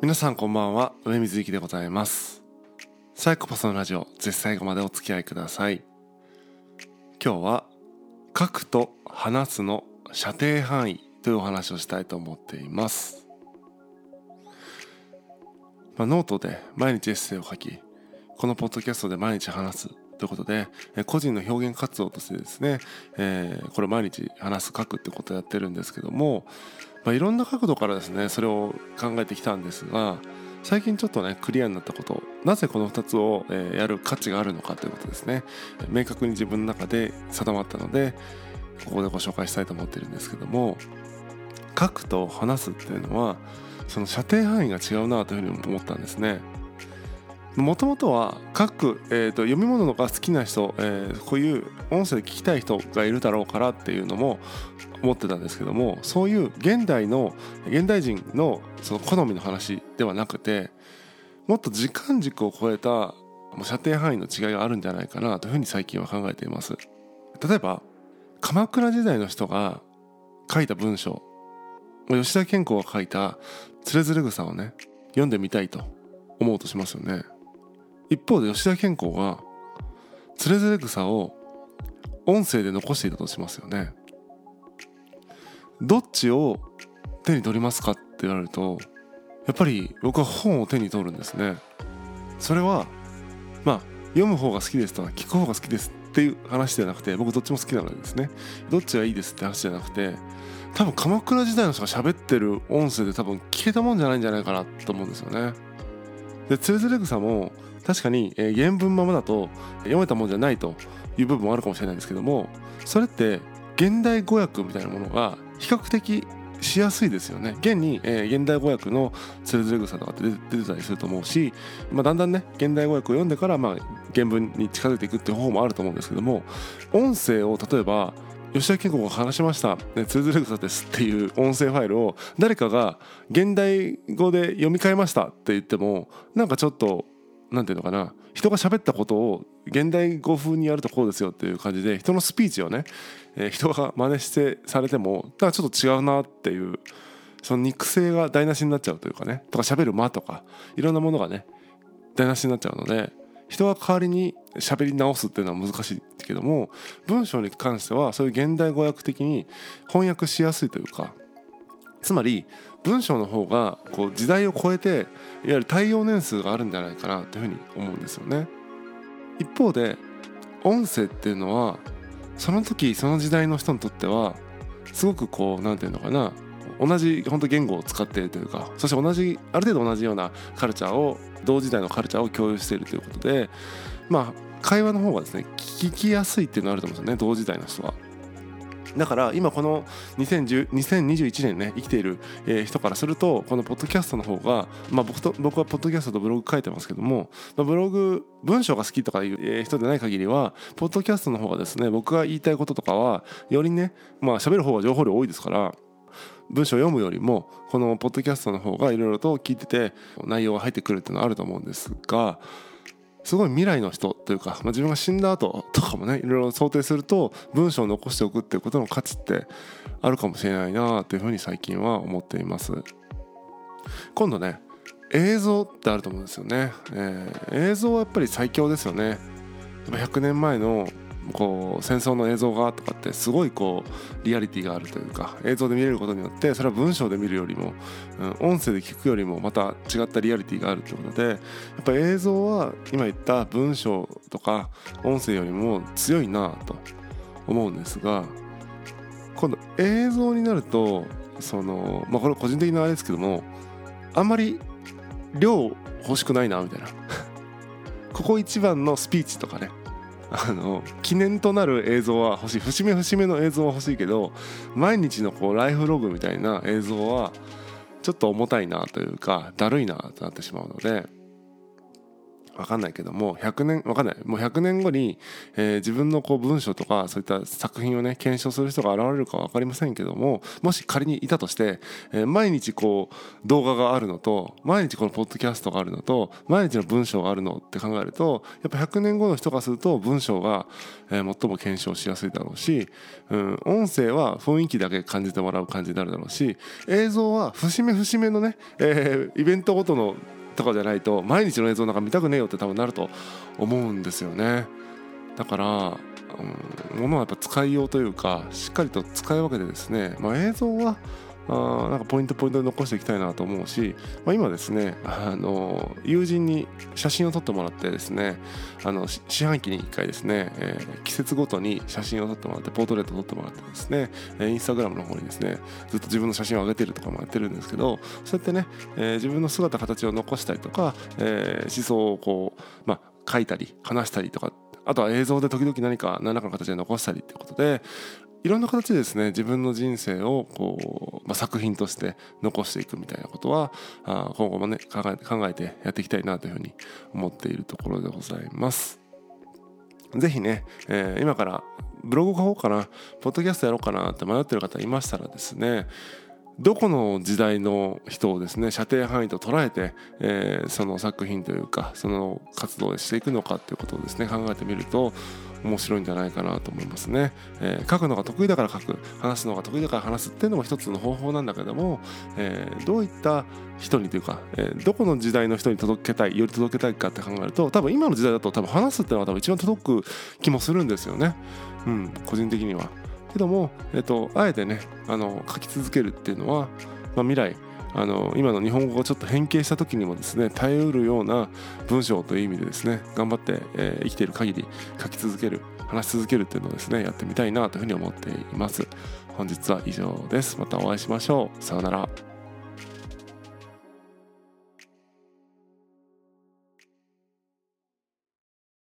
皆さんこんばんは。上水幸でございます。サイコパスのラジオぜひ最後までお付き合いください。今日は書くと話すの射程範囲というお話をしたいと思っています。まあ、ノートで毎日エッセイを書きこのポッドキャストで毎日話すということで個人の表現活動としてですね、えー、これ毎日話す書くってことをやってるんですけどもまあ、いろんな角度からですねそれを考えてきたんですが最近ちょっとねクリアになったことなぜこの2つを、えやる価値があるのかということですね。明確に自分の中で定まったのでここでご紹介したいと思ってるんですけども書くと話すっていうのはその射程範囲が違うなというふうに思ったんですね。もともとは書く、えーと、読み物が好きな人、えー、こういう音声で聞きたい人がいるだろうからっていうのも思ってたんですけどもそういう現代の現代人のその好みの話ではなくてもっと時間軸を超えた射程範囲の違いがあるんじゃないかなというふうに最近は考えています。例えば鎌倉時代の人が書いた文章吉田健康が書いた「つれづれ草」をね読んでみたいと思うとしますよね。一方で吉田健康が「つれづれ草」を音声で残していたとしますよね。どっちを手に取りますかって言われるとやっぱり僕は本を手に取るんですね。それはまあ読む方が好きですとか聞く方が好きですっていう話ではなくて僕どっちも好きなのでですね。どっちがいいですって話じゃなくて多分鎌倉時代の人が喋ってる音声で多分聞けたもんじゃないんじゃないかなと思うんですよね。でつれづれ草も確かに原文ままだと読めたもんじゃないという部分もあるかもしれないんですけどもそれって現代語訳みたいなものが比較的しやすいですよね。現に、えー、現代語訳の「つれづれ草」とかって出てたりすると思うし、まあ、だんだんね現代語訳を読んでから、まあ、原文に近づいていくっていう方法もあると思うんですけども音声を例えば吉田健吾が話しました「つれづれ草です」っていう音声ファイルを誰かが現代語で読み替えましたって言ってもなんかちょっと何て言うのかな人が喋ったことを現代語風にやるとこうですよっていう感じで人のスピーチをね、えー、人が真似してされてもだからちょっと違うなっていうその肉声が台無しになっちゃうというかねとか喋る間とかいろんなものがね台無しになっちゃうので人が代わりに喋り直すっていうのは難しいけども文章に関してはそういう現代語訳的に翻訳しやすいというかつまり文章の方がこう時代を超えていわゆる対応年数があるんじゃないかなというふうに思うんですよね。一方で音声っていうのはその時その時代の人にとってはすごくこう何て言うのかな同じ本当言語を使っているというかそして同じある程度同じようなカルチャーを同時代のカルチャーを共有しているということでまあ会話の方がですね聞きやすいっていうのがあると思うんですよね同時代の人は。だから今この2021年ね生きている人からするとこのポッドキャストの方が、まあ、僕と僕はポッドキャストとブログ書いてますけども、まあ、ブログ文章が好きとかいう人でない限りはポッドキャストの方がですね僕が言いたいこととかはよりねまあ喋る方が情報量多いですから文章を読むよりもこのポッドキャストの方がいろいろと聞いてて内容が入ってくるっていうのはあると思うんですがすごい未来の人というか、まあ、自分が死んだ後とかもねいろいろ想定すると文章を残しておくっていうことの価値ってあるかもしれないなというふうに最近は思っています。今度ね映像ってあると思うんですよね、えー、映像はやっぱり最強ですよね。100年前のこう戦争の映像がとかってすごいこうリアリティがあるというか映像で見れることによってそれは文章で見るよりも、うん、音声で聞くよりもまた違ったリアリティがあるということでやっぱ映像は今言った文章とか音声よりも強いなと思うんですが今度映像になるとそのまあこれ個人的なあれですけどもあんまり量欲しくないなみたいな。ここ一番のスピーチとかね。あの記念となる映像は欲しい。節目節目の映像は欲しいけど毎日のこうライフログみたいな映像はちょっと重たいなというかだるいなとなってしまうので分かんないけども100年分かんない。もう100年後に、えー、自分のこう文章とかそういった作品をね検証する人が現れるか分かりませんけどももし仮にいたとして、えー、毎日こう動画があるのと毎日このポッドキャストがあるのと毎日の文章があるのって考えるとやっぱ100年後の人がすると文章が、えー、最も検証しやすいだろうし、うん、音声は雰囲気だけ感じてもらう感じになるだろうし映像は節目節目のね、えー、イベントごとのとかじゃないと毎日の映像なんか見たくねえよって多分なると思うんですよね。だから、うん、物はやっぱ使いようというかしっかりと使い分けてですね、まあ、映像はあなんかポイントポイントで残していきたいなと思うし、まあ、今ですねあの友人に写真を撮ってもらってですねあの四半期に1回ですね、えー、季節ごとに写真を撮ってもらってポートレートを撮ってもらってですねインスタグラムの方にですねずっと自分の写真を上げてるとかもやってるんですけどそうやってね、えー、自分の姿形を残したりとか、えー、思想をこう、まあ、書いたり話したりとかあとは映像で時々何か何らかの形で残したりということでいろんな形でですね自分の人生をこう、まあ、作品として残していくみたいなことはあ今後もね考え考えてやっていきたいなというふうに思っているところでございます。ぜひね、えー、今からブログ書こうかなポッドキャストやろうかなって迷ってる方いましたらですねどこの時代の人をですね射程範囲と捉えて、えー、その作品というかその活動でしていくのかっていうことをですね考えてみると面白いんじゃないかなと思いますね、えー、書くのが得意だから書く話すのが得意だから話すっていうのも一つの方法なんだけども、えー、どういった人にというか、えー、どこの時代の人に届けたいより届けたいかって考えると多分今の時代だと多分話すっていうのが多分一番届く気もするんですよね。うん個人的には。けども、えっと、あえてねあの書き続けるっていうのは、まあ、未来あの今の日本語がちょっと変形した時にもですね耐えうるような文章という意味でですね頑張って、えー、生きている限り書き続ける話し続けるっていうのをですねやってみたいなというふうに思っています。本日は以上です。またお会いしましょう。さようなら。